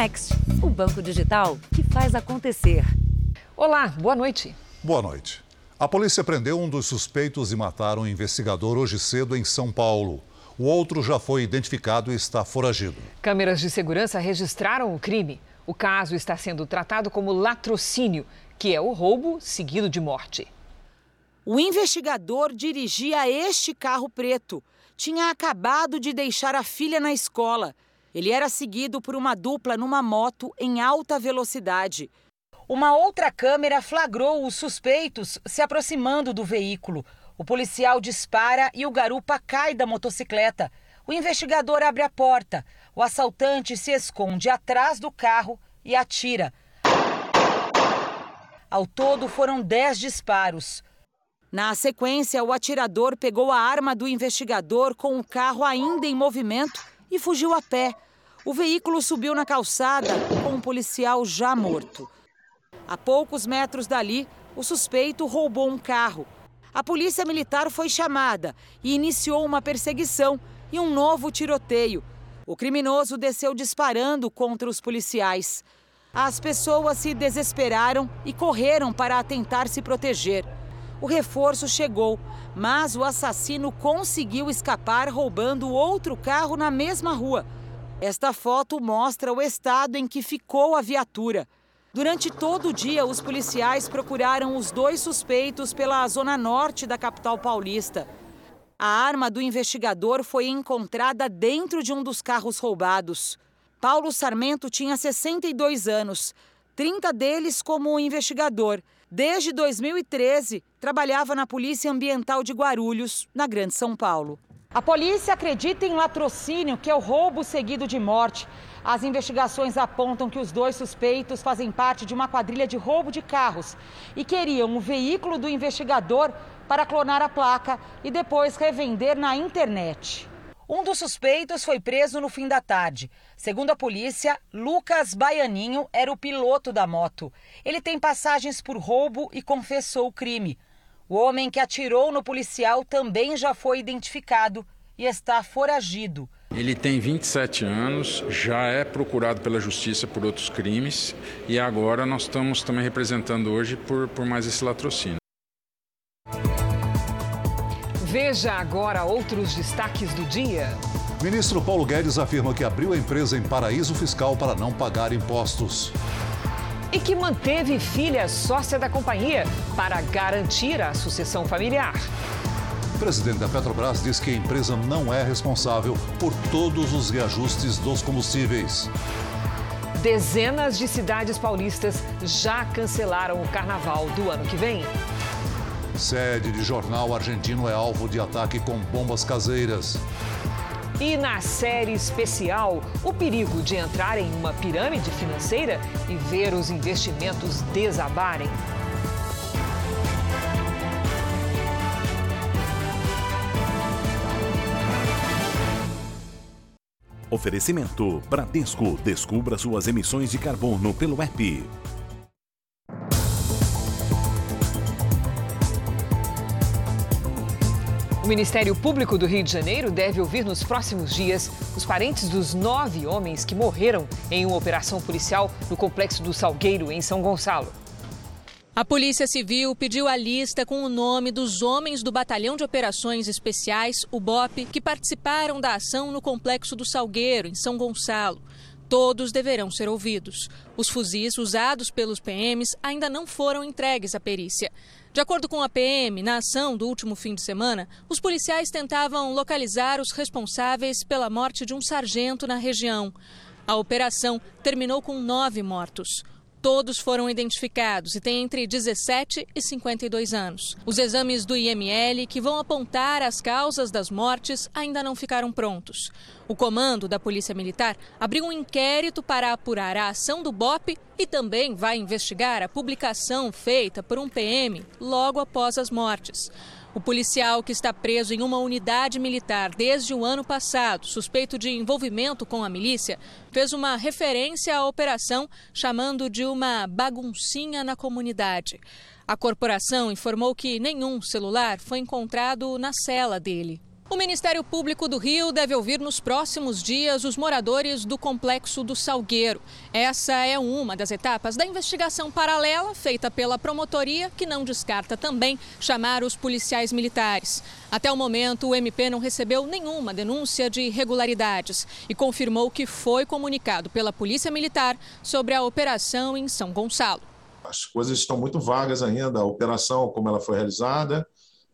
Next, o banco digital que faz acontecer. Olá, boa noite. Boa noite. A polícia prendeu um dos suspeitos de matar um investigador hoje cedo em São Paulo. O outro já foi identificado e está foragido. Câmeras de segurança registraram o crime. O caso está sendo tratado como latrocínio, que é o roubo seguido de morte. O investigador dirigia este carro preto. Tinha acabado de deixar a filha na escola. Ele era seguido por uma dupla numa moto em alta velocidade. Uma outra câmera flagrou os suspeitos se aproximando do veículo. O policial dispara e o garupa cai da motocicleta. O investigador abre a porta. O assaltante se esconde atrás do carro e atira. Ao todo foram dez disparos. Na sequência, o atirador pegou a arma do investigador com o carro ainda em movimento e fugiu a pé. O veículo subiu na calçada com um policial já morto. A poucos metros dali, o suspeito roubou um carro. A polícia militar foi chamada e iniciou uma perseguição e um novo tiroteio. O criminoso desceu disparando contra os policiais. As pessoas se desesperaram e correram para tentar se proteger. O reforço chegou, mas o assassino conseguiu escapar roubando outro carro na mesma rua. Esta foto mostra o estado em que ficou a viatura. Durante todo o dia, os policiais procuraram os dois suspeitos pela zona norte da capital paulista. A arma do investigador foi encontrada dentro de um dos carros roubados. Paulo Sarmento tinha 62 anos, 30 deles como investigador. Desde 2013, trabalhava na Polícia Ambiental de Guarulhos, na Grande São Paulo. A polícia acredita em latrocínio, que é o roubo seguido de morte. As investigações apontam que os dois suspeitos fazem parte de uma quadrilha de roubo de carros e queriam o veículo do investigador para clonar a placa e depois revender na internet. Um dos suspeitos foi preso no fim da tarde. Segundo a polícia, Lucas Baianinho era o piloto da moto. Ele tem passagens por roubo e confessou o crime. O homem que atirou no policial também já foi identificado e está foragido. Ele tem 27 anos, já é procurado pela justiça por outros crimes e agora nós estamos também representando hoje por, por mais esse latrocínio. Veja agora outros destaques do dia. Ministro Paulo Guedes afirma que abriu a empresa em paraíso fiscal para não pagar impostos e que manteve filha sócia da companhia para garantir a sucessão familiar. O presidente da Petrobras diz que a empresa não é responsável por todos os reajustes dos combustíveis. Dezenas de cidades paulistas já cancelaram o carnaval do ano que vem. Sede de jornal argentino é alvo de ataque com bombas caseiras. E na série especial, o perigo de entrar em uma pirâmide financeira e ver os investimentos desabarem. Oferecimento Bradesco. Descubra suas emissões de carbono pelo app. Ministério Público do Rio de Janeiro deve ouvir nos próximos dias os parentes dos nove homens que morreram em uma operação policial no complexo do Salgueiro, em São Gonçalo. A Polícia Civil pediu a lista com o nome dos homens do Batalhão de Operações Especiais, o BOP, que participaram da ação no complexo do Salgueiro, em São Gonçalo. Todos deverão ser ouvidos. Os fuzis usados pelos PMs ainda não foram entregues à perícia. De acordo com a PM, na ação do último fim de semana, os policiais tentavam localizar os responsáveis pela morte de um sargento na região. A operação terminou com nove mortos. Todos foram identificados e têm entre 17 e 52 anos. Os exames do IML, que vão apontar as causas das mortes, ainda não ficaram prontos. O comando da Polícia Militar abriu um inquérito para apurar a ação do BOP e também vai investigar a publicação feita por um PM logo após as mortes. O policial que está preso em uma unidade militar desde o ano passado, suspeito de envolvimento com a milícia, fez uma referência à operação chamando de uma baguncinha na comunidade. A corporação informou que nenhum celular foi encontrado na cela dele. O Ministério Público do Rio deve ouvir nos próximos dias os moradores do complexo do Salgueiro. Essa é uma das etapas da investigação paralela feita pela promotoria, que não descarta também chamar os policiais militares. Até o momento, o MP não recebeu nenhuma denúncia de irregularidades e confirmou que foi comunicado pela Polícia Militar sobre a operação em São Gonçalo. As coisas estão muito vagas ainda, a operação, como ela foi realizada,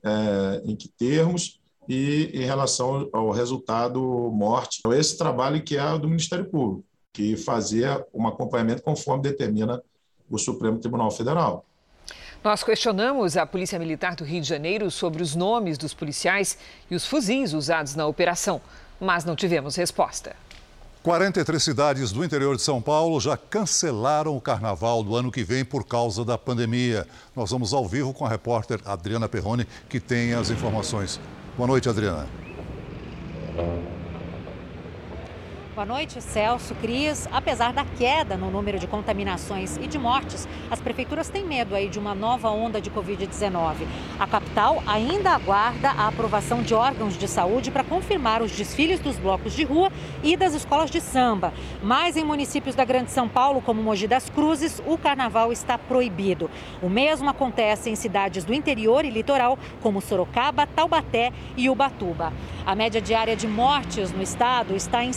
é, em que termos e em relação ao resultado morte. Então, esse trabalho que é do Ministério Público, que fazia um acompanhamento conforme determina o Supremo Tribunal Federal. Nós questionamos a Polícia Militar do Rio de Janeiro sobre os nomes dos policiais e os fuzis usados na operação, mas não tivemos resposta. 43 cidades do interior de São Paulo já cancelaram o carnaval do ano que vem por causa da pandemia. Nós vamos ao vivo com a repórter Adriana Perrone, que tem as informações. Boa noite, Adriana. Boa noite, Celso, Cris. Apesar da queda no número de contaminações e de mortes, as prefeituras têm medo aí de uma nova onda de Covid-19. A capital ainda aguarda a aprovação de órgãos de saúde para confirmar os desfiles dos blocos de rua e das escolas de samba. Mas em municípios da Grande São Paulo, como Mogi das Cruzes, o carnaval está proibido. O mesmo acontece em cidades do interior e litoral, como Sorocaba, Taubaté e Ubatuba. A média diária de mortes no estado está em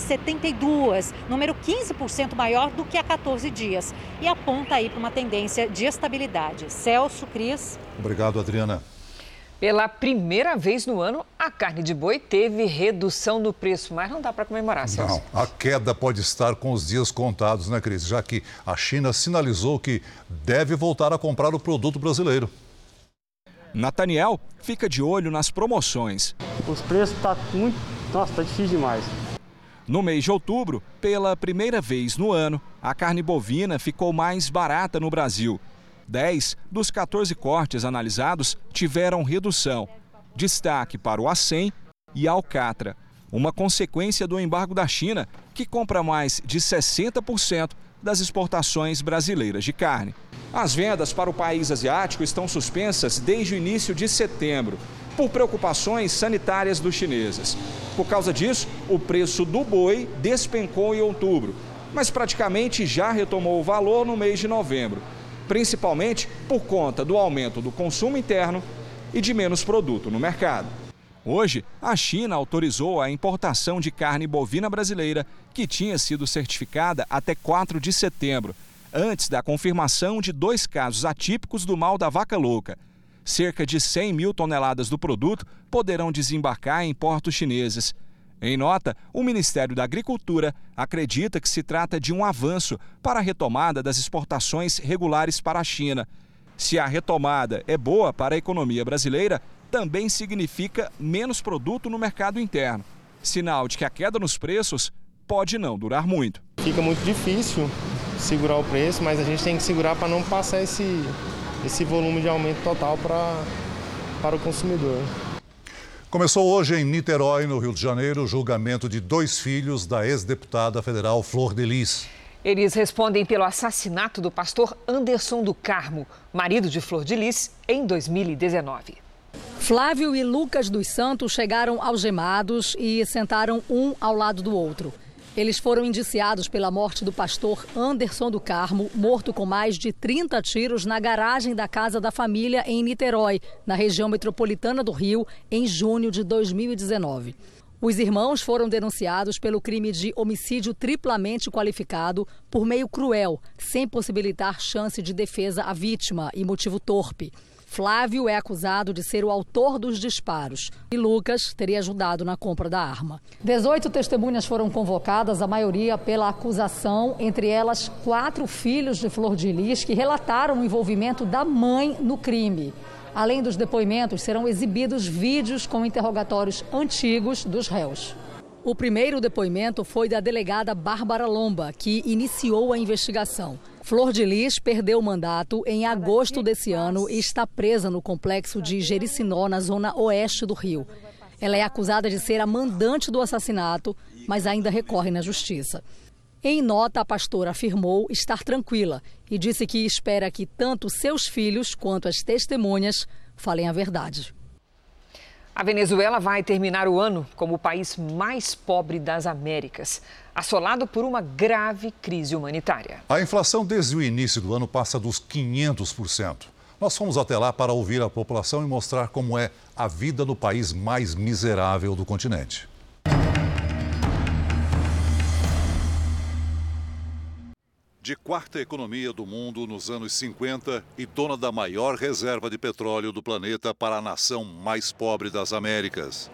72, número 15% maior do que há 14 dias, e aponta aí para uma tendência de estabilidade. Celso, Cris. Obrigado, Adriana. Pela primeira vez no ano, a carne de boi teve redução no preço, mas não dá para comemorar, Celso. Não, a queda pode estar com os dias contados, né, Cris? Já que a China sinalizou que deve voltar a comprar o produto brasileiro. Nathaniel fica de olho nas promoções. Os preços estão tá muito. Nossa, está difícil demais. No mês de outubro, pela primeira vez no ano, a carne bovina ficou mais barata no Brasil. 10 dos 14 cortes analisados tiveram redução. Destaque para o acém e a alcatra, uma consequência do embargo da China, que compra mais de 60% das exportações brasileiras de carne. As vendas para o país asiático estão suspensas desde o início de setembro, por preocupações sanitárias dos chineses. Por causa disso, o preço do boi despencou em outubro, mas praticamente já retomou o valor no mês de novembro, principalmente por conta do aumento do consumo interno e de menos produto no mercado. Hoje, a China autorizou a importação de carne bovina brasileira que tinha sido certificada até 4 de setembro, antes da confirmação de dois casos atípicos do mal da vaca louca. Cerca de 100 mil toneladas do produto poderão desembarcar em portos chineses. Em nota, o Ministério da Agricultura acredita que se trata de um avanço para a retomada das exportações regulares para a China. Se a retomada é boa para a economia brasileira, também significa menos produto no mercado interno. Sinal de que a queda nos preços pode não durar muito. Fica muito difícil segurar o preço, mas a gente tem que segurar para não passar esse, esse volume de aumento total para, para o consumidor. Começou hoje em Niterói, no Rio de Janeiro, o julgamento de dois filhos da ex-deputada federal Flor Delis. Eles respondem pelo assassinato do pastor Anderson do Carmo, marido de Flor Delis, em 2019. Flávio e Lucas dos Santos chegaram algemados e sentaram um ao lado do outro. Eles foram indiciados pela morte do pastor Anderson do Carmo, morto com mais de 30 tiros na garagem da casa da família em Niterói, na região metropolitana do Rio, em junho de 2019. Os irmãos foram denunciados pelo crime de homicídio triplamente qualificado por meio cruel, sem possibilitar chance de defesa à vítima e motivo torpe. Flávio é acusado de ser o autor dos disparos e Lucas teria ajudado na compra da arma. 18 testemunhas foram convocadas, a maioria pela acusação, entre elas quatro filhos de Flor de Lis que relataram o envolvimento da mãe no crime. Além dos depoimentos, serão exibidos vídeos com interrogatórios antigos dos réus. O primeiro depoimento foi da delegada Bárbara Lomba, que iniciou a investigação. Flor de Lis perdeu o mandato em agosto desse ano e está presa no complexo de Jericinó, na zona oeste do Rio. Ela é acusada de ser a mandante do assassinato, mas ainda recorre na justiça. Em nota, a pastora afirmou estar tranquila e disse que espera que tanto seus filhos quanto as testemunhas falem a verdade. A Venezuela vai terminar o ano como o país mais pobre das Américas, assolado por uma grave crise humanitária. A inflação desde o início do ano passa dos 500%. Nós fomos até lá para ouvir a população e mostrar como é a vida no país mais miserável do continente. De quarta economia do mundo nos anos 50 e dona da maior reserva de petróleo do planeta para a nação mais pobre das Américas.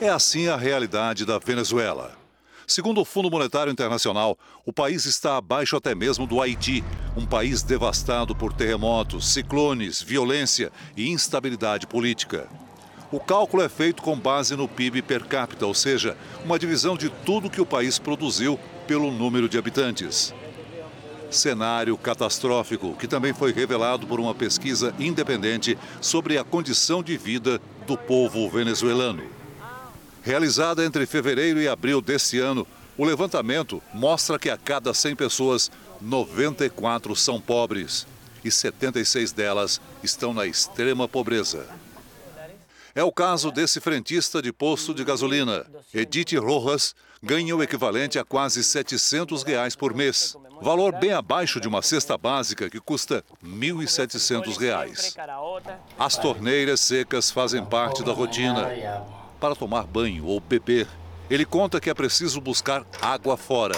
É assim a realidade da Venezuela. Segundo o Fundo Monetário Internacional, o país está abaixo até mesmo do Haiti, um país devastado por terremotos, ciclones, violência e instabilidade política. O cálculo é feito com base no PIB per capita, ou seja, uma divisão de tudo que o país produziu pelo número de habitantes. Cenário catastrófico que também foi revelado por uma pesquisa independente sobre a condição de vida do povo venezuelano. Realizada entre fevereiro e abril deste ano, o levantamento mostra que a cada 100 pessoas, 94 são pobres e 76 delas estão na extrema pobreza. É o caso desse frentista de posto de gasolina. Edith Rojas ganha o equivalente a quase 700 reais por mês. Valor bem abaixo de uma cesta básica que custa R$ 1.700. As torneiras secas fazem parte da rotina para tomar banho ou beber. Ele conta que é preciso buscar água fora.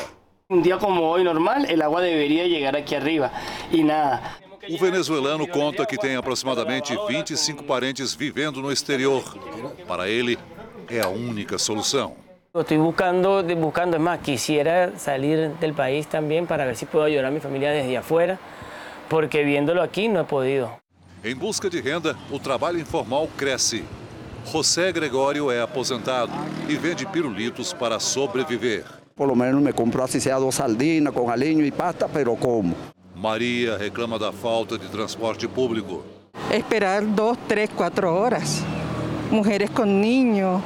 Um dia como hoje normal, a água deveria chegar aqui arriba e nada. O venezuelano conta que tem aproximadamente 25 parentes vivendo no exterior. Para ele, é a única solução. Estou buscando, buscando, más, quisiera salir del país también para ver si puedo ayudar a mi familia desde afuera, porque viéndolo aquí no he podido. Em busca de renda, o trabalho informal cresce. José Gregório é aposentado e vende pirulitos para sobreviver. Por lo menos me compro así sea dos sardinas con aliño y pasta, pero como. Maria reclama da falta de transporte público. Esperar dos, três, quatro horas. Mujeres com niños,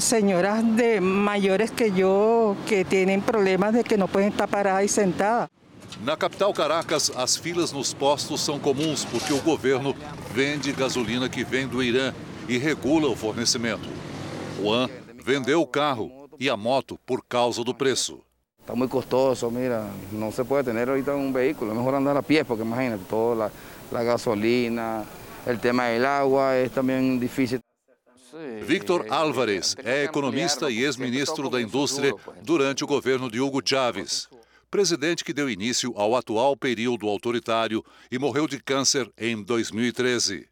señoras de mayores que yo que tienen problemas de que no pueden estar paradas y sentadas. Na capital Caracas, as filas nos postos são comuns porque o governo vende gasolina que vem do Irã e regula o fornecimento. Juan vendeu o carro e a moto por causa do preço. Está muy costoso, mira, no se puede tener ahorita un vehículo, es mejor andar a pie porque imagínate, toda la gasolina, el tema del agua es también difícil. Victor Álvares é economista e ex-ministro da Indústria durante o governo de Hugo Chávez. Presidente que deu início ao atual período autoritário e morreu de câncer em 2013.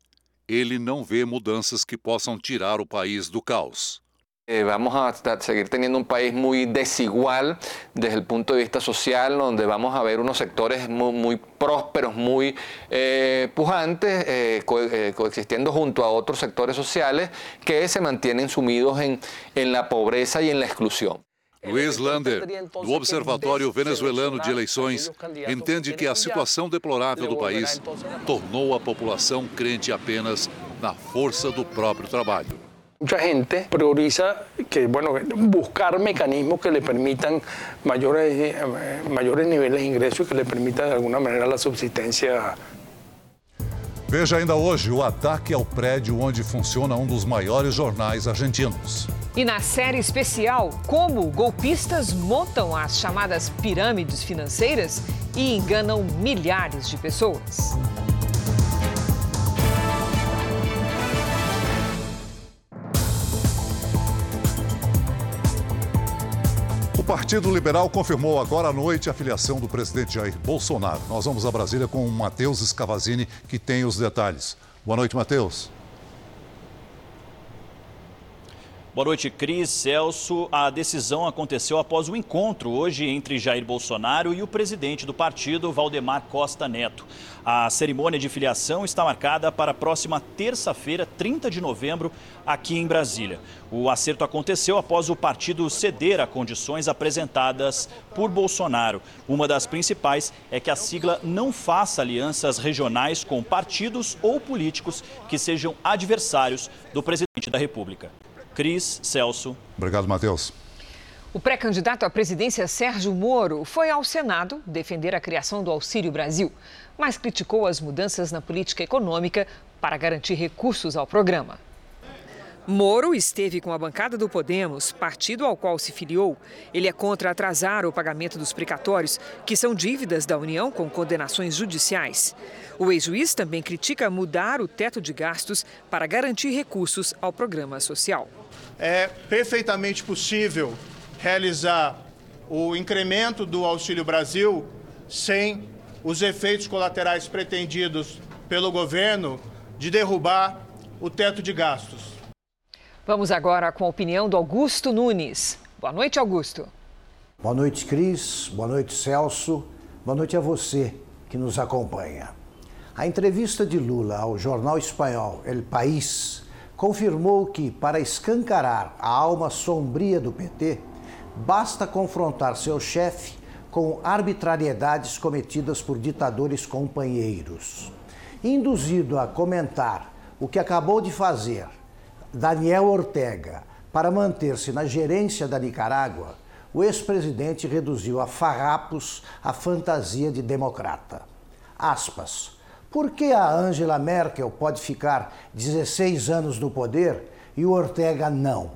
Ele não vê mudanças que possam tirar o país do caos. Eh, vamos a seguir teniendo un país muy desigual desde el punto de vista social, donde vamos a ver unos sectores muy, prósperos, muy eh, pujantes, eh, co coexistiendo junto a otros sectores sociales que se mantienen sumidos en, en la pobreza y en la exclusión. Luiz Lander, do Observatório Venezuelano de Eleições, entende que a situação deplorável do país tornou a população crente apenas na força do próprio trabalho. Mucha gente prioriza que, bueno, buscar mecanismos que le permitan mayores, eh, niveles de ingresos y que le permitan de alguna manera la subsistencia. Veja ainda hoje o ataque ao prédio onde funciona um dos maiores jornais argentinos. E na série especial, como golpistas montam as chamadas pirâmides financeiras e enganam milhares de pessoas. O Partido Liberal confirmou agora à noite a filiação do presidente Jair Bolsonaro. Nós vamos a Brasília com o Matheus Scavazini, que tem os detalhes. Boa noite, Matheus. Boa noite, Cris, Celso. A decisão aconteceu após o encontro hoje entre Jair Bolsonaro e o presidente do partido, Valdemar Costa Neto. A cerimônia de filiação está marcada para a próxima terça-feira, 30 de novembro, aqui em Brasília. O acerto aconteceu após o partido ceder a condições apresentadas por Bolsonaro. Uma das principais é que a sigla não faça alianças regionais com partidos ou políticos que sejam adversários do presidente da República. Cris, Celso. Obrigado, Matheus. O pré-candidato à presidência Sérgio Moro foi ao Senado defender a criação do Auxílio Brasil, mas criticou as mudanças na política econômica para garantir recursos ao programa. Moro esteve com a bancada do Podemos, partido ao qual se filiou. Ele é contra atrasar o pagamento dos precatórios, que são dívidas da União com condenações judiciais. O ex-juiz também critica mudar o teto de gastos para garantir recursos ao programa social. É perfeitamente possível realizar o incremento do Auxílio Brasil sem os efeitos colaterais pretendidos pelo governo de derrubar o teto de gastos. Vamos agora com a opinião do Augusto Nunes. Boa noite, Augusto. Boa noite, Cris. Boa noite, Celso. Boa noite a você que nos acompanha. A entrevista de Lula ao jornal espanhol El País confirmou que, para escancarar a alma sombria do PT, basta confrontar seu chefe com arbitrariedades cometidas por ditadores companheiros. Induzido a comentar o que acabou de fazer Daniel Ortega para manter-se na gerência da Nicarágua, o ex-presidente reduziu a farrapos a fantasia de democrata. Aspas. Por que a Angela Merkel pode ficar 16 anos no poder e o Ortega não?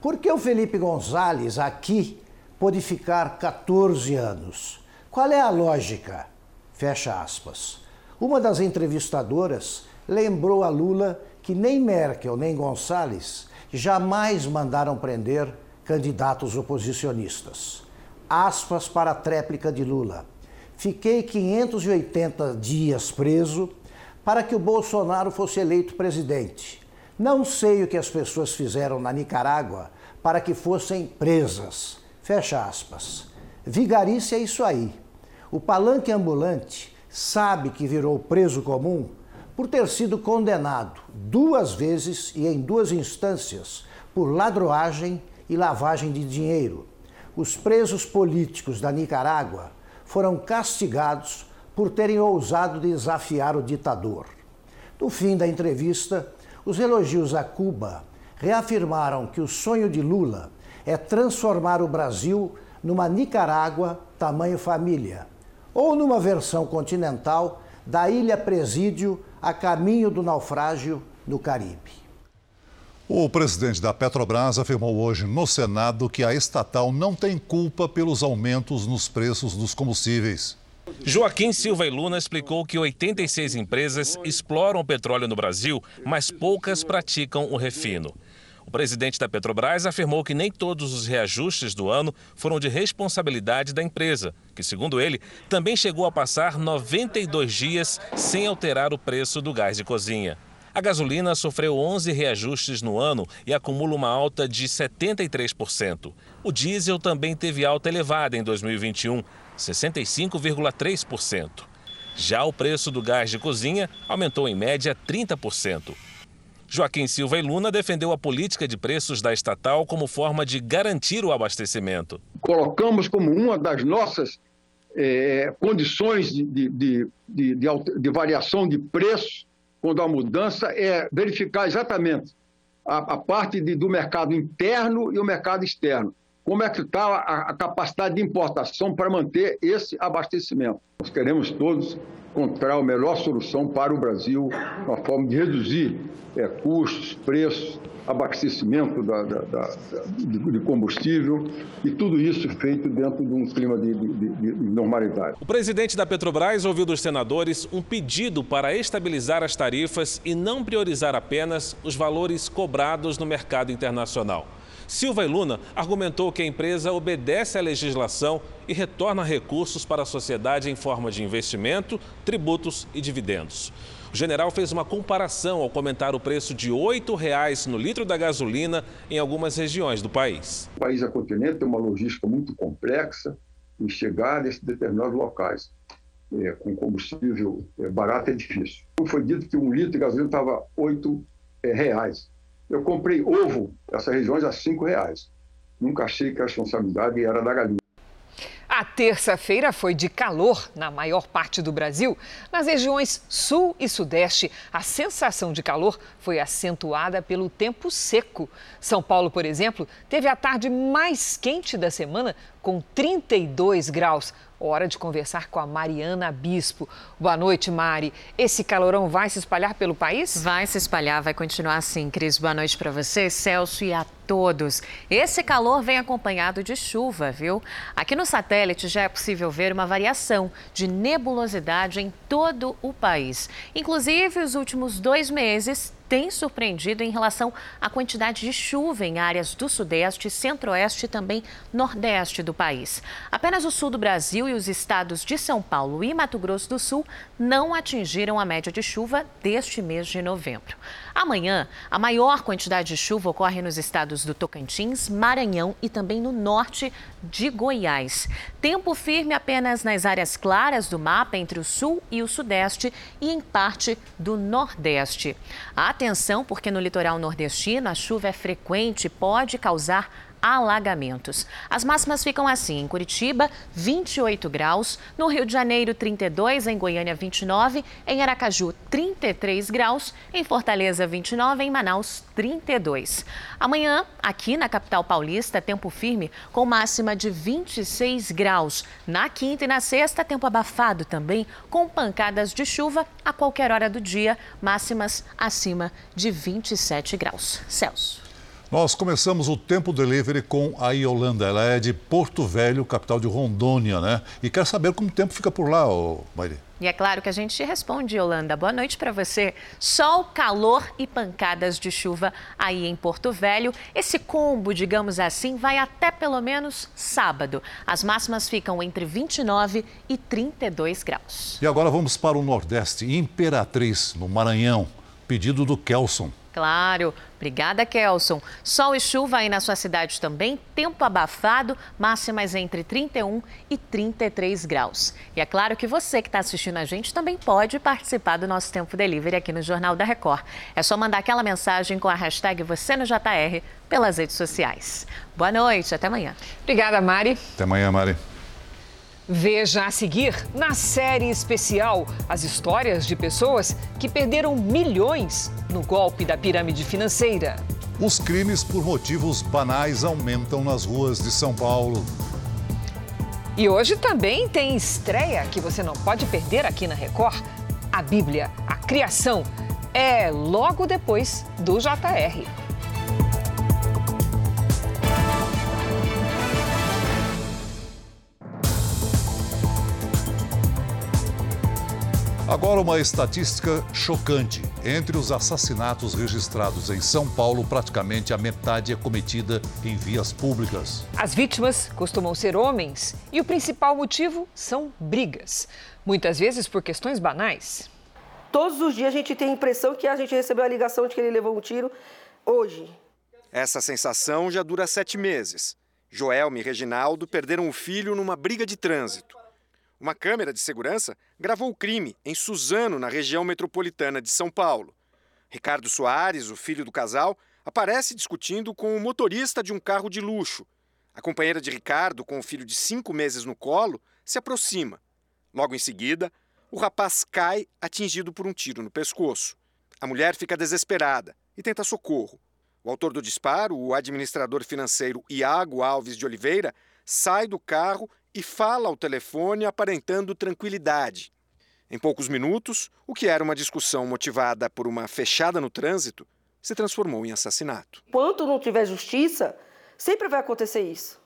Por que o Felipe Gonzalez aqui pode ficar 14 anos? Qual é a lógica? Fecha aspas. Uma das entrevistadoras lembrou a Lula que nem Merkel nem Gonçalves jamais mandaram prender candidatos oposicionistas. Aspas para a tréplica de Lula. Fiquei 580 dias preso para que o Bolsonaro fosse eleito presidente. Não sei o que as pessoas fizeram na Nicarágua para que fossem presas. Fecha aspas. Vigarice é isso aí. O palanque ambulante sabe que virou preso comum por ter sido condenado duas vezes e em duas instâncias por ladroagem e lavagem de dinheiro. Os presos políticos da Nicarágua foram castigados por terem ousado desafiar o ditador. No fim da entrevista, os elogios a Cuba reafirmaram que o sonho de Lula é transformar o Brasil numa Nicarágua tamanho família, ou numa versão continental da ilha Presídio a caminho do naufrágio no Caribe. O presidente da Petrobras afirmou hoje no Senado que a estatal não tem culpa pelos aumentos nos preços dos combustíveis. Joaquim Silva e Luna explicou que 86 empresas exploram o petróleo no Brasil, mas poucas praticam o refino. O presidente da Petrobras afirmou que nem todos os reajustes do ano foram de responsabilidade da empresa, que, segundo ele, também chegou a passar 92 dias sem alterar o preço do gás de cozinha. A gasolina sofreu 11 reajustes no ano e acumula uma alta de 73%. O diesel também teve alta elevada em 2021, 65,3%. Já o preço do gás de cozinha aumentou em média 30%. Joaquim Silva e Luna defendeu a política de preços da estatal como forma de garantir o abastecimento. Colocamos como uma das nossas é, condições de, de, de, de, variação de preço, quando a mudança é verificar exatamente a, a parte do mercado interno e o mercado externo. Como é que está a, a capacidade de importação para manter esse abastecimento? Nós queremos todos encontrar a melhor solução para o Brasil, uma forma de reduzir é, custos, preços, abastecimento da, da, da, de combustível e tudo isso feito dentro de um clima de, de, de, normalidade. O presidente da Petrobras ouviu dos senadores um pedido para estabilizar as tarifas e não priorizar apenas os valores cobrados no mercado internacional. Silva e Luna argumentou que a empresa obedece à legislação e retorna recursos para a sociedade em forma de investimento, tributos e dividendos. O general fez uma comparação ao comentar o preço de R$ 8,00 no litro da gasolina em algumas regiões do país. O país é continente tem uma logística muito complexa em chegar nesses determinados locais. É, com combustível é, barato é difícil. Foi dito que um litro de gasolina estava R$ 8,00. Eu comprei ovo nessas regiões a cinco reais. Nunca achei que a responsabilidade era da galinha. A terça-feira foi de calor na maior parte do Brasil. Nas regiões sul e sudeste, a sensação de calor foi acentuada pelo tempo seco. São Paulo, por exemplo, teve a tarde mais quente da semana, com 32 graus. Hora de conversar com a Mariana Bispo. Boa noite, Mari. Esse calorão vai se espalhar pelo país? Vai se espalhar, vai continuar assim, Cris. Boa noite para você, Celso e a todos. Esse calor vem acompanhado de chuva, viu? Aqui no satélite já é possível ver uma variação de nebulosidade em todo o país. Inclusive, os últimos dois meses tem surpreendido em relação à quantidade de chuva em áreas do Sudeste, Centro-Oeste e também Nordeste do país. Apenas o sul do Brasil e os estados de São Paulo e Mato Grosso do Sul não atingiram a média de chuva deste mês de novembro. Amanhã, a maior quantidade de chuva ocorre nos estados do Tocantins, Maranhão e também no norte de Goiás. Tempo firme apenas nas áreas claras do mapa entre o sul e o sudeste e em parte do nordeste. Atenção, porque no litoral nordestino a chuva é frequente e pode causar alagamentos. As máximas ficam assim: em Curitiba, 28 graus, no Rio de Janeiro, 32, em Goiânia, 29, em Aracaju, 33 graus, em Fortaleza, 29, em Manaus, 32. Amanhã, aqui na capital paulista, tempo firme com máxima de 26 graus. Na quinta e na sexta, tempo abafado também, com pancadas de chuva a qualquer hora do dia, máximas acima de 27 graus. Celso. Nós começamos o Tempo Delivery com a Yolanda. Ela é de Porto Velho, capital de Rondônia, né? E quer saber como o tempo fica por lá, ô Mairi. E é claro que a gente responde, Yolanda. Boa noite para você. Sol, calor e pancadas de chuva aí em Porto Velho. Esse combo, digamos assim, vai até pelo menos sábado. As máximas ficam entre 29 e 32 graus. E agora vamos para o Nordeste, Imperatriz, no Maranhão. Pedido do Kelson. Claro. Obrigada, Kelson. Sol e chuva aí na sua cidade também. Tempo abafado, máximas entre 31 e 33 graus. E é claro que você que está assistindo a gente também pode participar do nosso Tempo Delivery aqui no Jornal da Record. É só mandar aquela mensagem com a hashtag você no JR pelas redes sociais. Boa noite, até amanhã. Obrigada, Mari. Até amanhã, Mari. Veja a seguir, na série especial, as histórias de pessoas que perderam milhões no golpe da pirâmide financeira. Os crimes por motivos banais aumentam nas ruas de São Paulo. E hoje também tem estreia que você não pode perder aqui na Record. A Bíblia, a criação, é logo depois do JR. Agora, uma estatística chocante. Entre os assassinatos registrados em São Paulo, praticamente a metade é cometida em vias públicas. As vítimas costumam ser homens e o principal motivo são brigas, muitas vezes por questões banais. Todos os dias a gente tem a impressão que a gente recebeu a ligação de que ele levou um tiro hoje. Essa sensação já dura sete meses. Joelme e Reginaldo perderam o filho numa briga de trânsito. Uma câmera de segurança gravou o crime em Suzano, na região metropolitana de São Paulo. Ricardo Soares, o filho do casal, aparece discutindo com o motorista de um carro de luxo. A companheira de Ricardo, com o filho de cinco meses no colo, se aproxima. Logo em seguida, o rapaz cai atingido por um tiro no pescoço. A mulher fica desesperada e tenta socorro. O autor do disparo, o administrador financeiro Iago Alves de Oliveira, sai do carro e fala ao telefone aparentando tranquilidade. Em poucos minutos, o que era uma discussão motivada por uma fechada no trânsito se transformou em assassinato. Enquanto não tiver justiça, sempre vai acontecer isso.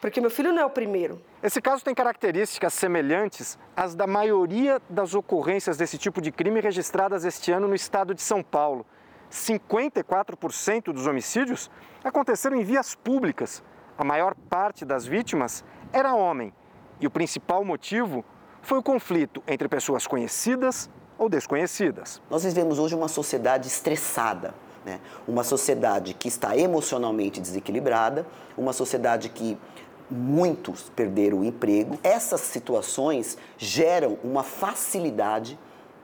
Porque meu filho não é o primeiro. Esse caso tem características semelhantes às da maioria das ocorrências desse tipo de crime registradas este ano no estado de São Paulo. 54% dos homicídios aconteceram em vias públicas. A maior parte das vítimas era homem e o principal motivo foi o conflito entre pessoas conhecidas ou desconhecidas. Nós vivemos hoje uma sociedade estressada, né? uma sociedade que está emocionalmente desequilibrada, uma sociedade que muitos perderam o emprego. Essas situações geram uma facilidade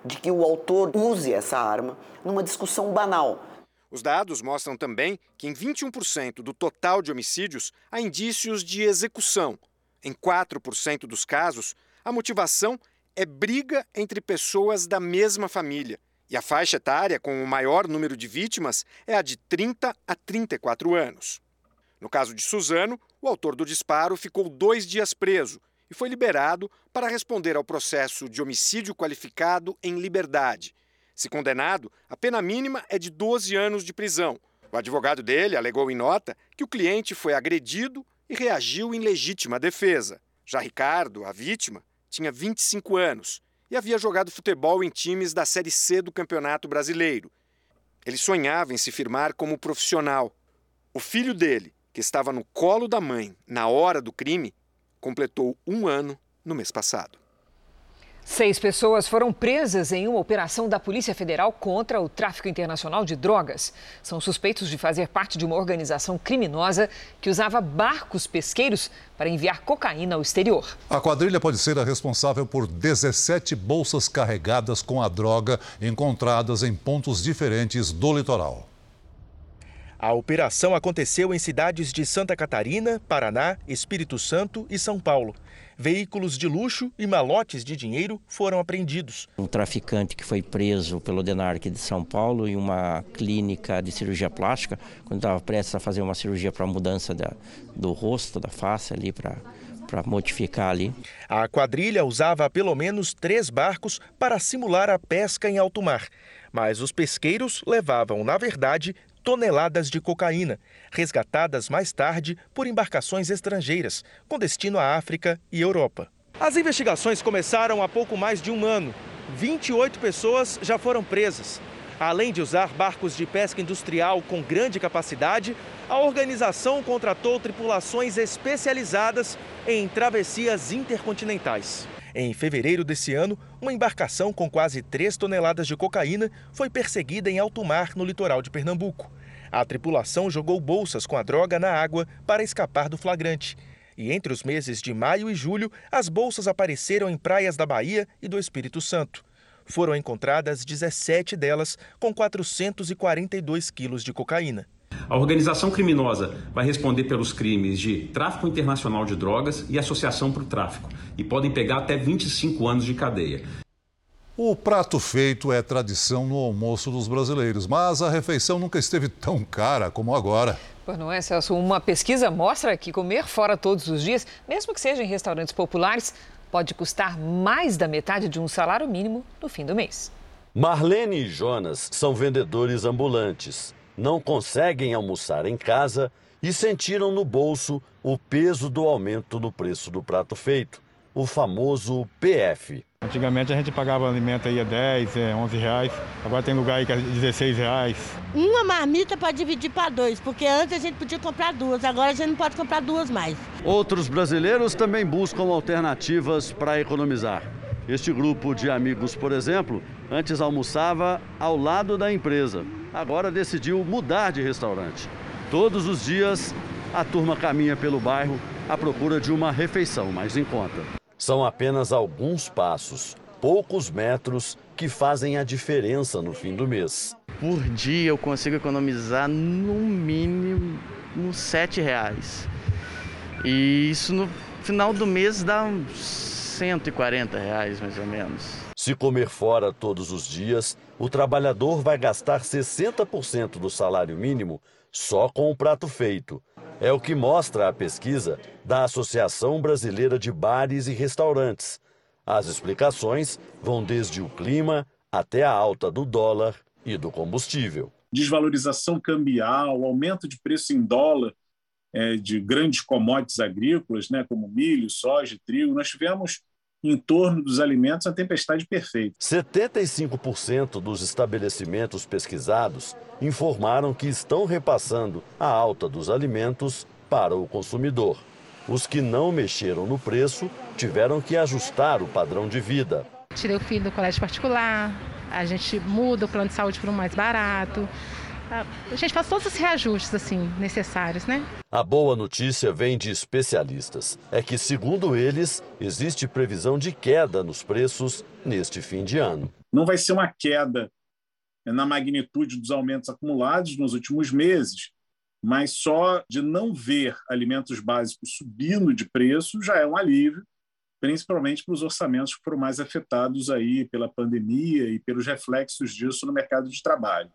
de que o autor use essa arma numa discussão banal. Os dados mostram também que em 21% do total de homicídios há indícios de execução, em 4% dos casos, a motivação é briga entre pessoas da mesma família. E a faixa etária com o maior número de vítimas é a de 30 a 34 anos. No caso de Suzano, o autor do disparo ficou dois dias preso e foi liberado para responder ao processo de homicídio qualificado em liberdade. Se condenado, a pena mínima é de 12 anos de prisão. O advogado dele alegou em nota que o cliente foi agredido e reagiu em legítima defesa. Já Ricardo, a vítima, tinha 25 anos e havia jogado futebol em times da Série C do Campeonato Brasileiro. Ele sonhava em se firmar como profissional. O filho dele, que estava no colo da mãe na hora do crime, completou um ano no mês passado. Seis pessoas foram presas em uma operação da Polícia Federal contra o tráfico internacional de drogas. São suspeitos de fazer parte de uma organização criminosa que usava barcos pesqueiros para enviar cocaína ao exterior. A quadrilha pode ser a responsável por 17 bolsas carregadas com a droga encontradas em pontos diferentes do litoral. A operação aconteceu em cidades de Santa Catarina, Paraná, Espírito Santo e São Paulo. Veículos de luxo e malotes de dinheiro foram apreendidos. Um traficante que foi preso pelo DENARC de São Paulo em uma clínica de cirurgia plástica, quando estava prestes a fazer uma cirurgia para mudança da, do rosto, da face ali, para para modificar ali. A quadrilha usava pelo menos três barcos para simular a pesca em alto mar. Mas os pesqueiros levavam, na verdade, toneladas de cocaína, resgatadas mais tarde por embarcações estrangeiras, com destino à África e Europa. As investigações começaram há pouco mais de um ano. 28 pessoas já foram presas. Além de usar barcos de pesca industrial com grande capacidade, a organização contratou tripulações especializadas em travessias intercontinentais. Em fevereiro desse ano, uma embarcação com quase 3 toneladas de cocaína foi perseguida em alto mar no litoral de Pernambuco. A tripulação jogou bolsas com a droga na água para escapar do flagrante. E entre os meses de maio e julho, as bolsas apareceram em praias da Bahia e do Espírito Santo. Foram encontradas 17 delas com 442 quilos de cocaína. A organização criminosa vai responder pelos crimes de tráfico internacional de drogas e associação para o tráfico, e podem pegar até 25 anos de cadeia. O prato feito é tradição no almoço dos brasileiros, mas a refeição nunca esteve tão cara como agora. Pois não é, Celso? Uma pesquisa mostra que comer fora todos os dias, mesmo que seja em restaurantes populares, pode custar mais da metade de um salário mínimo no fim do mês. Marlene e Jonas são vendedores ambulantes. Não conseguem almoçar em casa e sentiram no bolso o peso do aumento no preço do prato feito, o famoso PF. Antigamente a gente pagava alimento aí a 10, 11 é, reais. Agora tem lugar aí que é 16 reais. Uma marmita para dividir para dois, porque antes a gente podia comprar duas, agora a gente não pode comprar duas mais. Outros brasileiros também buscam alternativas para economizar. Este grupo de amigos, por exemplo, antes almoçava ao lado da empresa. Agora decidiu mudar de restaurante. Todos os dias, a turma caminha pelo bairro à procura de uma refeição mais em conta. São apenas alguns passos, poucos metros, que fazem a diferença no fim do mês. Por dia eu consigo economizar no mínimo uns sete reais. E isso no final do mês dá uns 140 reais mais ou menos. Se comer fora todos os dias, o trabalhador vai gastar 60% do salário mínimo só com o prato feito. É o que mostra a pesquisa da Associação Brasileira de Bares e Restaurantes. As explicações vão desde o clima até a alta do dólar e do combustível. Desvalorização cambial, aumento de preço em dólar é, de grandes commodities agrícolas, né, como milho, soja, trigo. Nós tivemos em torno dos alimentos a tempestade perfeita. 75% dos estabelecimentos pesquisados informaram que estão repassando a alta dos alimentos para o consumidor. Os que não mexeram no preço tiveram que ajustar o padrão de vida. Tirei o filho do colégio particular, a gente muda o plano de saúde para um mais barato. A gente faz todos os reajustes assim necessários, né? A boa notícia vem de especialistas. É que, segundo eles, existe previsão de queda nos preços neste fim de ano. Não vai ser uma queda na magnitude dos aumentos acumulados nos últimos meses, mas só de não ver alimentos básicos subindo de preço já é um alívio, principalmente para os orçamentos que foram mais afetados aí pela pandemia e pelos reflexos disso no mercado de trabalho.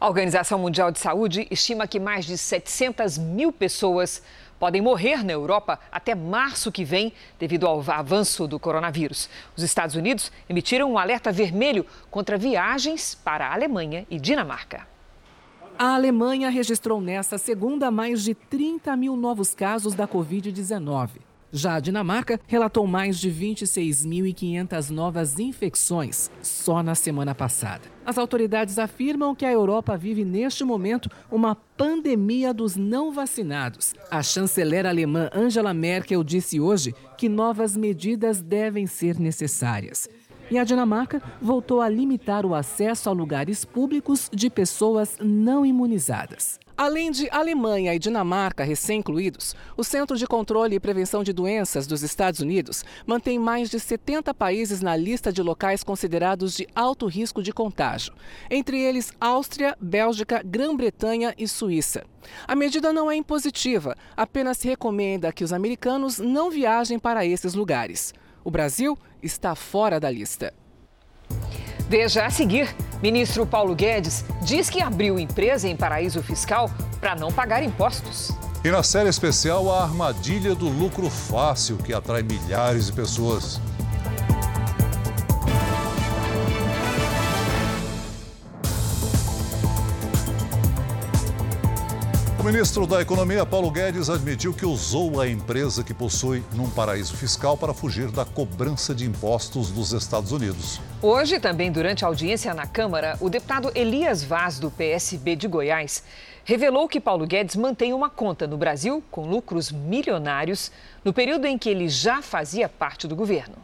A Organização Mundial de Saúde estima que mais de 700 mil pessoas podem morrer na Europa até março que vem, devido ao avanço do coronavírus. Os Estados Unidos emitiram um alerta vermelho contra viagens para a Alemanha e Dinamarca. A Alemanha registrou nesta segunda mais de 30 mil novos casos da Covid-19. Já a Dinamarca relatou mais de 26.500 novas infecções só na semana passada. As autoridades afirmam que a Europa vive neste momento uma pandemia dos não vacinados. A chanceler alemã Angela Merkel disse hoje que novas medidas devem ser necessárias. E a Dinamarca voltou a limitar o acesso a lugares públicos de pessoas não imunizadas. Além de Alemanha e Dinamarca recém-incluídos, o Centro de Controle e Prevenção de Doenças dos Estados Unidos mantém mais de 70 países na lista de locais considerados de alto risco de contágio, entre eles Áustria, Bélgica, Grã-Bretanha e Suíça. A medida não é impositiva, apenas recomenda que os americanos não viajem para esses lugares. O Brasil está fora da lista. Veja a seguir. Ministro Paulo Guedes diz que abriu empresa em paraíso fiscal para não pagar impostos. E na série especial, a armadilha do lucro fácil que atrai milhares de pessoas. O ministro da Economia, Paulo Guedes, admitiu que usou a empresa que possui num paraíso fiscal para fugir da cobrança de impostos dos Estados Unidos. Hoje, também durante a audiência na Câmara, o deputado Elias Vaz, do PSB de Goiás, revelou que Paulo Guedes mantém uma conta no Brasil com lucros milionários no período em que ele já fazia parte do governo.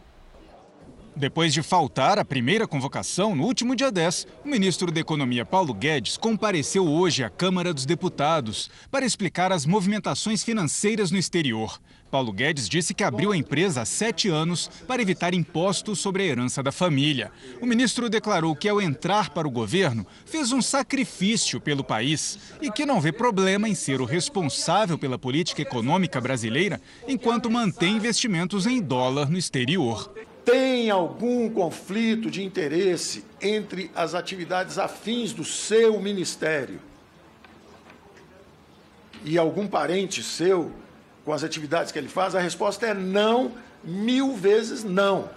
Depois de faltar a primeira convocação no último dia 10, o ministro da Economia Paulo Guedes compareceu hoje à Câmara dos Deputados para explicar as movimentações financeiras no exterior. Paulo Guedes disse que abriu a empresa há sete anos para evitar impostos sobre a herança da família. O ministro declarou que, ao entrar para o governo, fez um sacrifício pelo país e que não vê problema em ser o responsável pela política econômica brasileira enquanto mantém investimentos em dólar no exterior tem algum conflito de interesse entre as atividades afins do seu ministério e algum parente seu com as atividades que ele faz? A resposta é não, mil vezes não.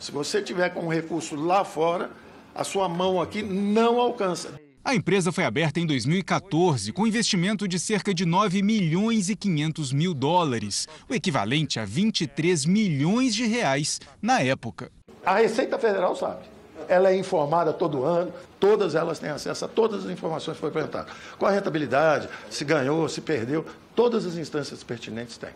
Se você tiver com um recurso lá fora, a sua mão aqui não alcança. A empresa foi aberta em 2014 com investimento de cerca de 9 milhões e 500 mil dólares, o equivalente a 23 milhões de reais na época. A Receita Federal sabe. Ela é informada todo ano, todas elas têm acesso a todas as informações que foram apresentadas. Qual a rentabilidade, se ganhou, se perdeu, todas as instâncias pertinentes têm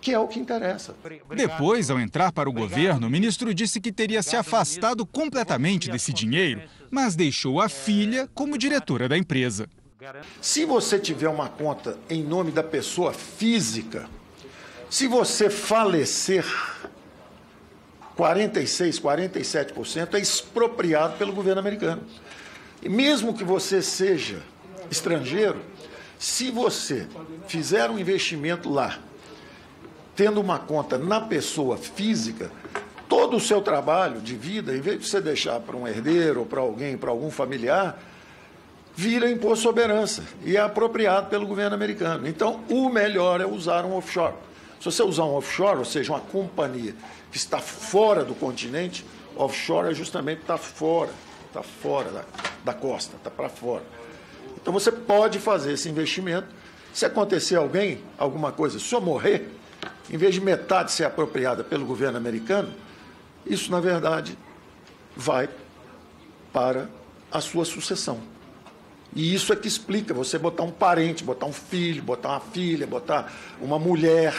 que é o que interessa. Depois, ao entrar para o governo, o ministro disse que teria se afastado completamente desse dinheiro, mas deixou a filha como diretora da empresa. Se você tiver uma conta em nome da pessoa física, se você falecer, 46, 47% é expropriado pelo governo americano. E mesmo que você seja estrangeiro, se você fizer um investimento lá tendo uma conta na pessoa física, todo o seu trabalho de vida, em vez de você deixar para um herdeiro para alguém, para algum familiar, vira imposto sobre herança e é apropriado pelo governo americano. Então, o melhor é usar um offshore. Se você usar um offshore, ou seja, uma companhia que está fora do continente, offshore é justamente estar fora, está fora da, da costa, está para fora. Então você pode fazer esse investimento. Se acontecer alguém, alguma coisa, se eu morrer, em vez de metade ser apropriada pelo governo americano, isso, na verdade, vai para a sua sucessão. E isso é que explica você botar um parente, botar um filho, botar uma filha, botar uma mulher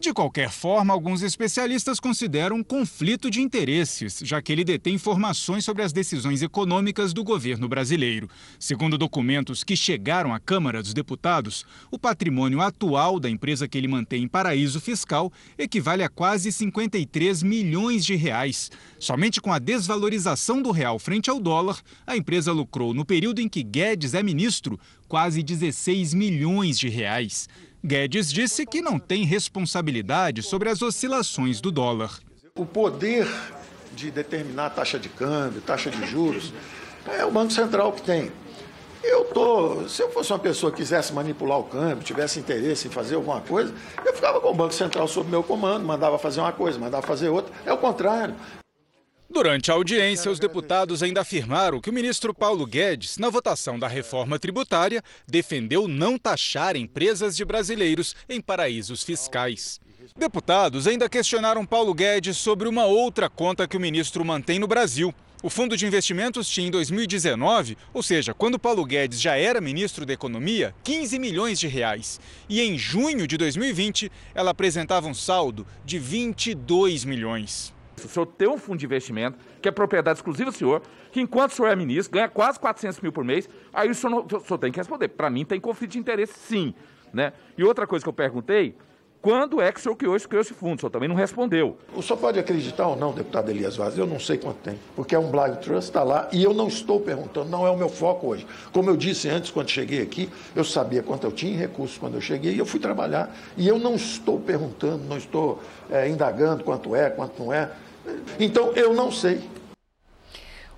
de qualquer forma, alguns especialistas consideram um conflito de interesses, já que ele detém informações sobre as decisões econômicas do governo brasileiro. Segundo documentos que chegaram à Câmara dos Deputados, o patrimônio atual da empresa que ele mantém em paraíso fiscal equivale a quase 53 milhões de reais. Somente com a desvalorização do real frente ao dólar, a empresa lucrou, no período em que Guedes é ministro, quase 16 milhões de reais. Guedes disse que não tem responsabilidade sobre as oscilações do dólar. O poder de determinar a taxa de câmbio, taxa de juros, é o Banco Central que tem. Eu tô, se eu fosse uma pessoa que quisesse manipular o câmbio, tivesse interesse em fazer alguma coisa, eu ficava com o Banco Central sob meu comando, mandava fazer uma coisa, mandava fazer outra. É o contrário. Durante a audiência, os deputados ainda afirmaram que o ministro Paulo Guedes, na votação da reforma tributária, defendeu não taxar empresas de brasileiros em paraísos fiscais. Deputados ainda questionaram Paulo Guedes sobre uma outra conta que o ministro mantém no Brasil. O Fundo de Investimentos tinha em 2019, ou seja, quando Paulo Guedes já era ministro da Economia, 15 milhões de reais. E em junho de 2020, ela apresentava um saldo de 22 milhões. O senhor tem um fundo de investimento, que é propriedade exclusiva do senhor, que enquanto o senhor é ministro, ganha quase 400 mil por mês, aí o senhor, não, o senhor tem que responder. Para mim tem conflito de interesse, sim. Né? E outra coisa que eu perguntei, quando é que o senhor criou, criou esse fundo? O senhor também não respondeu. O senhor pode acreditar ou não, deputado Elias Vaz, eu não sei quanto tem, porque é um blind trust, está lá, e eu não estou perguntando, não é o meu foco hoje. Como eu disse antes, quando cheguei aqui, eu sabia quanto eu tinha em recursos quando eu cheguei, e eu fui trabalhar, e eu não estou perguntando, não estou é, indagando quanto é, quanto não é. Então, eu não sei.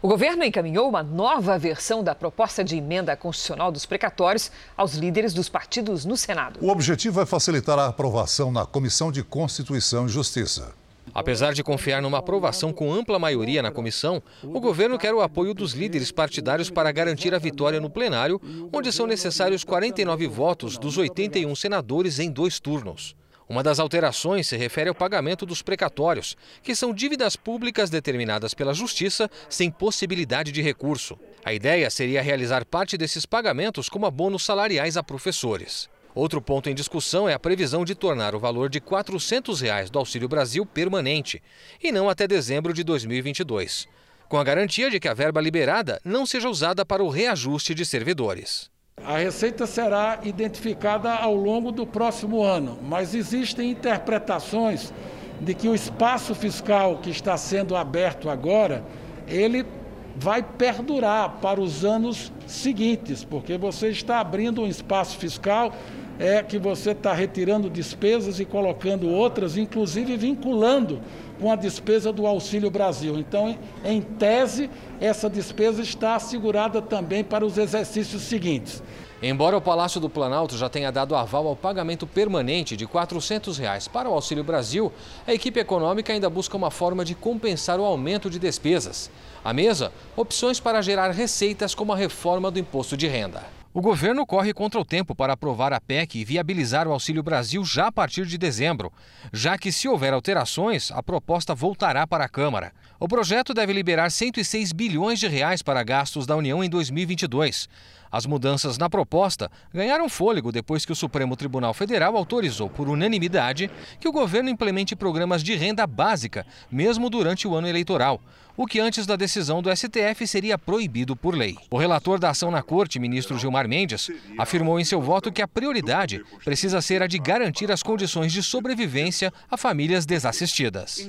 O governo encaminhou uma nova versão da proposta de emenda constitucional dos precatórios aos líderes dos partidos no Senado. O objetivo é facilitar a aprovação na Comissão de Constituição e Justiça. Apesar de confiar numa aprovação com ampla maioria na comissão, o governo quer o apoio dos líderes partidários para garantir a vitória no plenário, onde são necessários 49 votos dos 81 senadores em dois turnos. Uma das alterações se refere ao pagamento dos precatórios, que são dívidas públicas determinadas pela Justiça sem possibilidade de recurso. A ideia seria realizar parte desses pagamentos como abonos salariais a professores. Outro ponto em discussão é a previsão de tornar o valor de 400 reais do Auxílio Brasil permanente, e não até dezembro de 2022, com a garantia de que a verba liberada não seja usada para o reajuste de servidores. A receita será identificada ao longo do próximo ano, mas existem interpretações de que o espaço fiscal que está sendo aberto agora, ele vai perdurar para os anos seguintes, porque você está abrindo um espaço fiscal é que você está retirando despesas e colocando outras, inclusive vinculando com a despesa do Auxílio Brasil. Então, em tese, essa despesa está assegurada também para os exercícios seguintes. Embora o Palácio do Planalto já tenha dado aval ao pagamento permanente de 400 reais para o Auxílio Brasil, a equipe econômica ainda busca uma forma de compensar o aumento de despesas. À mesa, opções para gerar receitas como a reforma do imposto de renda. O governo corre contra o tempo para aprovar a PEC e viabilizar o Auxílio Brasil já a partir de dezembro, já que, se houver alterações, a proposta voltará para a Câmara. O projeto deve liberar 106 bilhões de reais para gastos da União em 2022. As mudanças na proposta ganharam fôlego depois que o Supremo Tribunal Federal autorizou por unanimidade que o governo implemente programas de renda básica, mesmo durante o ano eleitoral, o que antes da decisão do STF seria proibido por lei. O relator da ação na corte, ministro Gilmar Mendes, afirmou em seu voto que a prioridade precisa ser a de garantir as condições de sobrevivência a famílias desassistidas.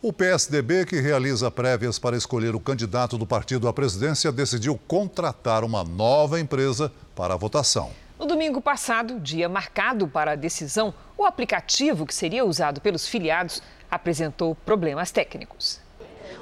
O PSDB, que realiza prévias para escolher o candidato do partido à presidência, decidiu contratar uma nova empresa para a votação. No domingo passado, dia marcado para a decisão, o aplicativo que seria usado pelos filiados apresentou problemas técnicos.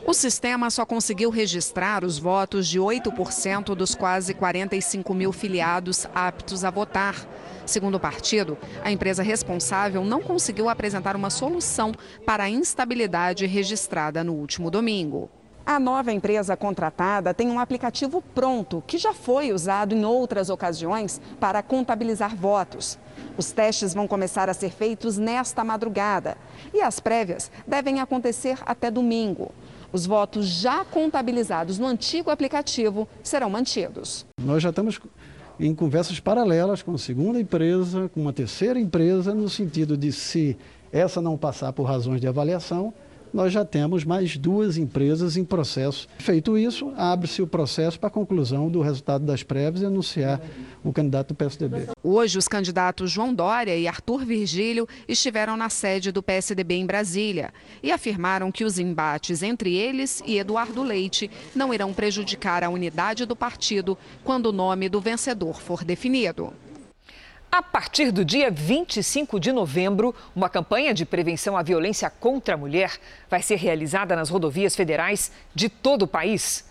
O sistema só conseguiu registrar os votos de 8% dos quase 45 mil filiados aptos a votar. Segundo o partido, a empresa responsável não conseguiu apresentar uma solução para a instabilidade registrada no último domingo. A nova empresa contratada tem um aplicativo pronto que já foi usado em outras ocasiões para contabilizar votos. Os testes vão começar a ser feitos nesta madrugada e as prévias devem acontecer até domingo. Os votos já contabilizados no antigo aplicativo serão mantidos. Nós já estamos em conversas paralelas com a segunda empresa, com uma terceira empresa, no sentido de se essa não passar por razões de avaliação, nós já temos mais duas empresas em processo. Feito isso, abre-se o processo para a conclusão do resultado das prévias e anunciar o candidato do PSDB. Hoje, os candidatos João Dória e Arthur Virgílio estiveram na sede do PSDB em Brasília e afirmaram que os embates entre eles e Eduardo Leite não irão prejudicar a unidade do partido quando o nome do vencedor for definido. A partir do dia 25 de novembro, uma campanha de prevenção à violência contra a mulher vai ser realizada nas rodovias federais de todo o país.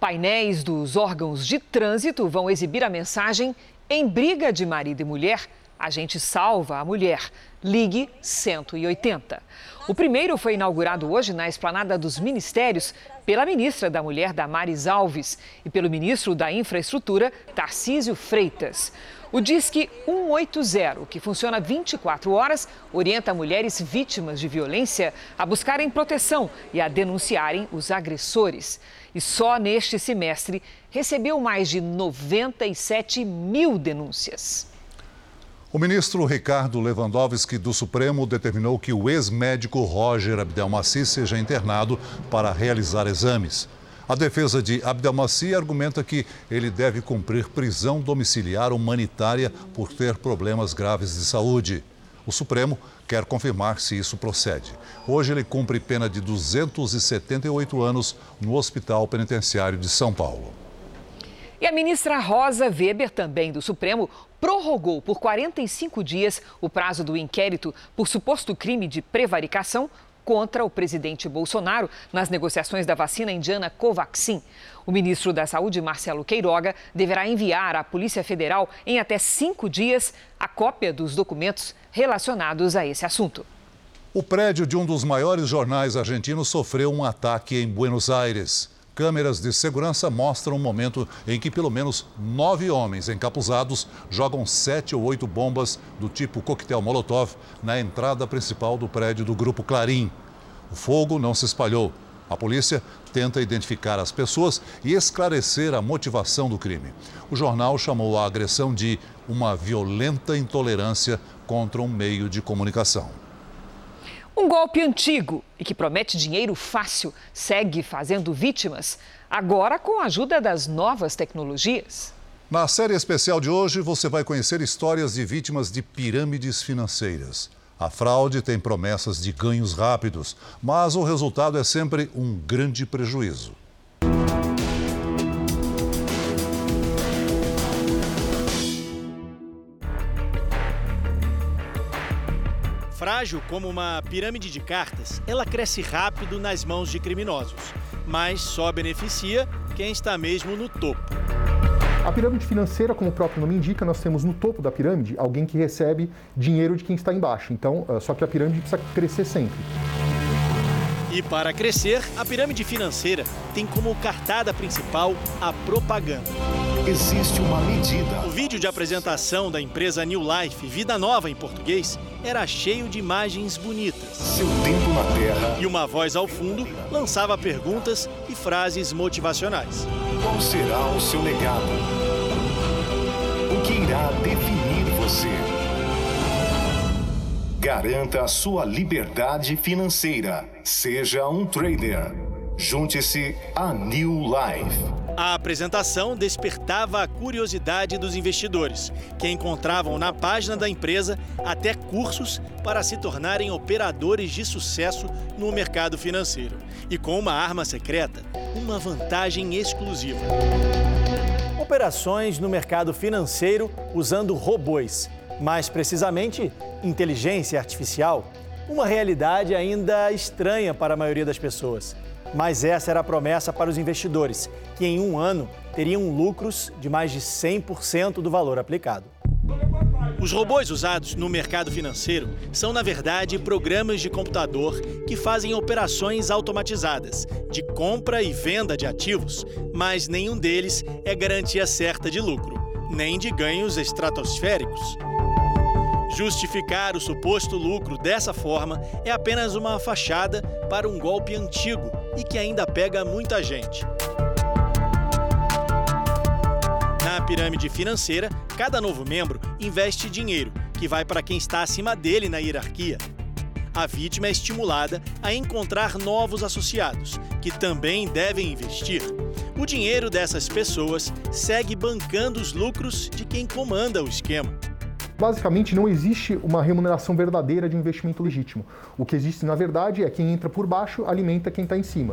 Painéis dos órgãos de trânsito vão exibir a mensagem em briga de marido e mulher, a gente salva a mulher. Ligue 180. O primeiro foi inaugurado hoje na Esplanada dos Ministérios pela ministra da Mulher, Damares Alves, e pelo ministro da Infraestrutura, Tarcísio Freitas. O Disque 180, que funciona 24 horas, orienta mulheres vítimas de violência a buscarem proteção e a denunciarem os agressores. E só neste semestre recebeu mais de 97 mil denúncias. O ministro Ricardo Lewandowski do Supremo determinou que o ex-médico Roger Abdelmaci seja internado para realizar exames. A defesa de Abdelmaci argumenta que ele deve cumprir prisão domiciliar humanitária por ter problemas graves de saúde. O Supremo quer confirmar se isso procede. Hoje ele cumpre pena de 278 anos no Hospital Penitenciário de São Paulo. E a ministra Rosa Weber, também do Supremo, prorrogou por 45 dias o prazo do inquérito por suposto crime de prevaricação contra o presidente Bolsonaro nas negociações da vacina indiana Covaxin. O ministro da Saúde, Marcelo Queiroga, deverá enviar à Polícia Federal em até cinco dias a cópia dos documentos relacionados a esse assunto. O prédio de um dos maiores jornais argentinos sofreu um ataque em Buenos Aires. Câmeras de segurança mostram um momento em que pelo menos nove homens encapuzados jogam sete ou oito bombas do tipo coquetel Molotov na entrada principal do prédio do Grupo Clarim. O fogo não se espalhou. A polícia tenta identificar as pessoas e esclarecer a motivação do crime. O jornal chamou a agressão de uma violenta intolerância contra um meio de comunicação. Um golpe antigo e que promete dinheiro fácil segue fazendo vítimas, agora com a ajuda das novas tecnologias. Na série especial de hoje, você vai conhecer histórias de vítimas de pirâmides financeiras. A fraude tem promessas de ganhos rápidos, mas o resultado é sempre um grande prejuízo. Frágil como uma pirâmide de cartas, ela cresce rápido nas mãos de criminosos, mas só beneficia quem está mesmo no topo. A pirâmide financeira, como o próprio nome indica, nós temos no topo da pirâmide alguém que recebe dinheiro de quem está embaixo. Então, eh, só que a pirâmide precisa crescer sempre. E para crescer, a pirâmide financeira tem como cartada principal a propaganda. Existe uma medida. O vídeo de apresentação da empresa New Life, Vida Nova em português, era cheio de imagens bonitas. Seu tempo na Terra. E uma voz ao fundo lançava perguntas e frases motivacionais. Qual será o seu legado? O que irá definir você? Garanta a sua liberdade financeira. Seja um trader. Junte-se a New Life. A apresentação despertava a curiosidade dos investidores, que encontravam na página da empresa até cursos para se tornarem operadores de sucesso no mercado financeiro. E com uma arma secreta, uma vantagem exclusiva. Operações no mercado financeiro usando robôs mais precisamente, inteligência artificial, uma realidade ainda estranha para a maioria das pessoas. Mas essa era a promessa para os investidores, que em um ano teriam lucros de mais de 100% do valor aplicado. Os robôs usados no mercado financeiro são, na verdade, programas de computador que fazem operações automatizadas de compra e venda de ativos, mas nenhum deles é garantia certa de lucro, nem de ganhos estratosféricos. Justificar o suposto lucro dessa forma é apenas uma fachada para um golpe antigo e que ainda pega muita gente. Na pirâmide financeira, cada novo membro investe dinheiro, que vai para quem está acima dele na hierarquia. A vítima é estimulada a encontrar novos associados, que também devem investir. O dinheiro dessas pessoas segue bancando os lucros de quem comanda o esquema. Basicamente, não existe uma remuneração verdadeira de um investimento legítimo. O que existe, na verdade, é quem entra por baixo alimenta quem está em cima.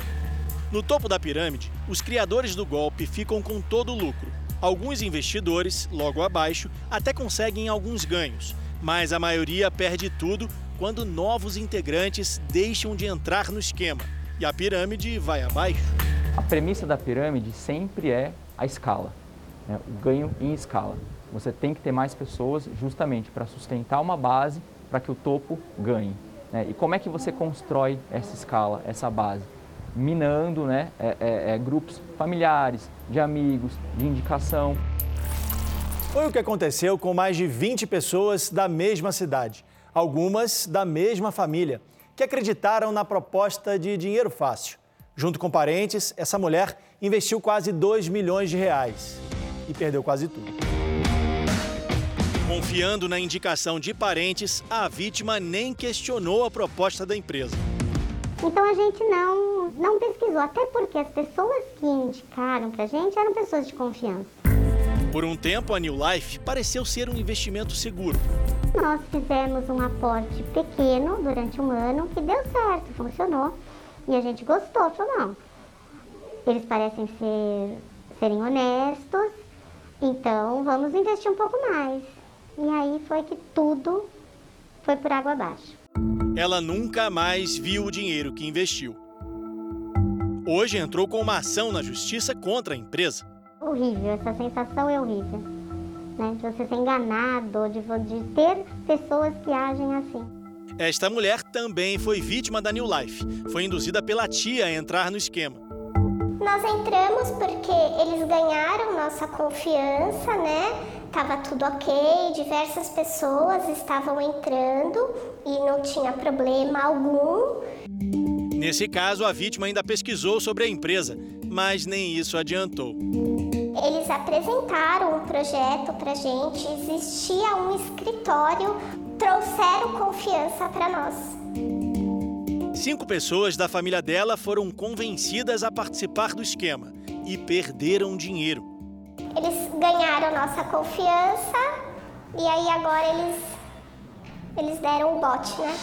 No topo da pirâmide, os criadores do golpe ficam com todo o lucro. Alguns investidores, logo abaixo, até conseguem alguns ganhos, mas a maioria perde tudo quando novos integrantes deixam de entrar no esquema e a pirâmide vai abaixo. A premissa da pirâmide sempre é a escala, né? o ganho em escala. Você tem que ter mais pessoas justamente para sustentar uma base para que o topo ganhe. Né? E como é que você constrói essa escala, essa base? Minando né, é, é, é, grupos familiares, de amigos, de indicação. Foi o que aconteceu com mais de 20 pessoas da mesma cidade, algumas da mesma família, que acreditaram na proposta de dinheiro fácil. Junto com parentes, essa mulher investiu quase 2 milhões de reais e perdeu quase tudo. Confiando na indicação de parentes, a vítima nem questionou a proposta da empresa. Então a gente não, não pesquisou, até porque as pessoas que indicaram para a gente eram pessoas de confiança. Por um tempo, a New Life pareceu ser um investimento seguro. Nós fizemos um aporte pequeno durante um ano que deu certo, funcionou. E a gente gostou, falou, não. Eles parecem ser, serem honestos, então vamos investir um pouco mais. E aí foi que tudo foi por água abaixo. Ela nunca mais viu o dinheiro que investiu. Hoje entrou com uma ação na justiça contra a empresa. Horrível, essa sensação é horrível. Né? De você ser enganado, de, de ter pessoas que agem assim. Esta mulher também foi vítima da New Life. Foi induzida pela tia a entrar no esquema. Nós entramos porque eles ganharam nossa confiança, né? Tava tudo ok, diversas pessoas estavam entrando e não tinha problema algum. Nesse caso, a vítima ainda pesquisou sobre a empresa, mas nem isso adiantou. Eles apresentaram um projeto pra gente, existia um escritório, trouxeram confiança para nós. Cinco pessoas da família dela foram convencidas a participar do esquema e perderam dinheiro. Eles ganharam nossa confiança e aí agora eles, eles deram o bote, né?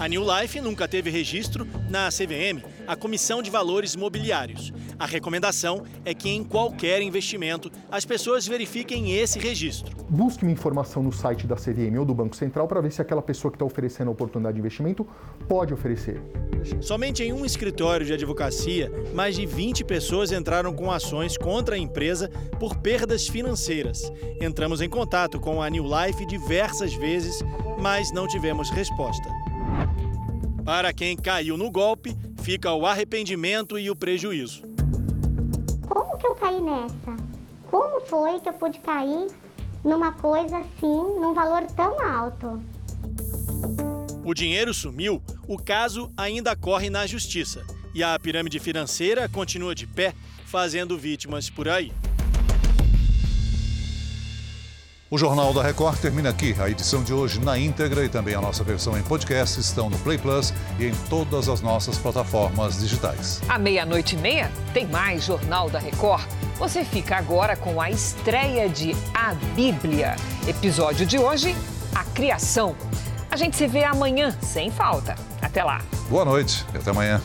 A New Life nunca teve registro na CVM, a Comissão de Valores Mobiliários. A recomendação é que em qualquer investimento as pessoas verifiquem esse registro. Busque uma informação no site da CVM ou do Banco Central para ver se aquela pessoa que está oferecendo a oportunidade de investimento pode oferecer. Somente em um escritório de advocacia, mais de 20 pessoas entraram com ações contra a empresa por perdas financeiras. Entramos em contato com a New Life diversas vezes, mas não tivemos resposta. Para quem caiu no golpe, fica o arrependimento e o prejuízo. Que eu caí nessa? Como foi que eu pude cair numa coisa assim, num valor tão alto? O dinheiro sumiu, o caso ainda corre na justiça. E a pirâmide financeira continua de pé, fazendo vítimas por aí. O Jornal da Record termina aqui. A edição de hoje na íntegra e também a nossa versão em podcast estão no Play Plus e em todas as nossas plataformas digitais. À meia-noite e meia, tem mais Jornal da Record. Você fica agora com a estreia de A Bíblia. Episódio de hoje, A Criação. A gente se vê amanhã, sem falta. Até lá. Boa noite e até amanhã.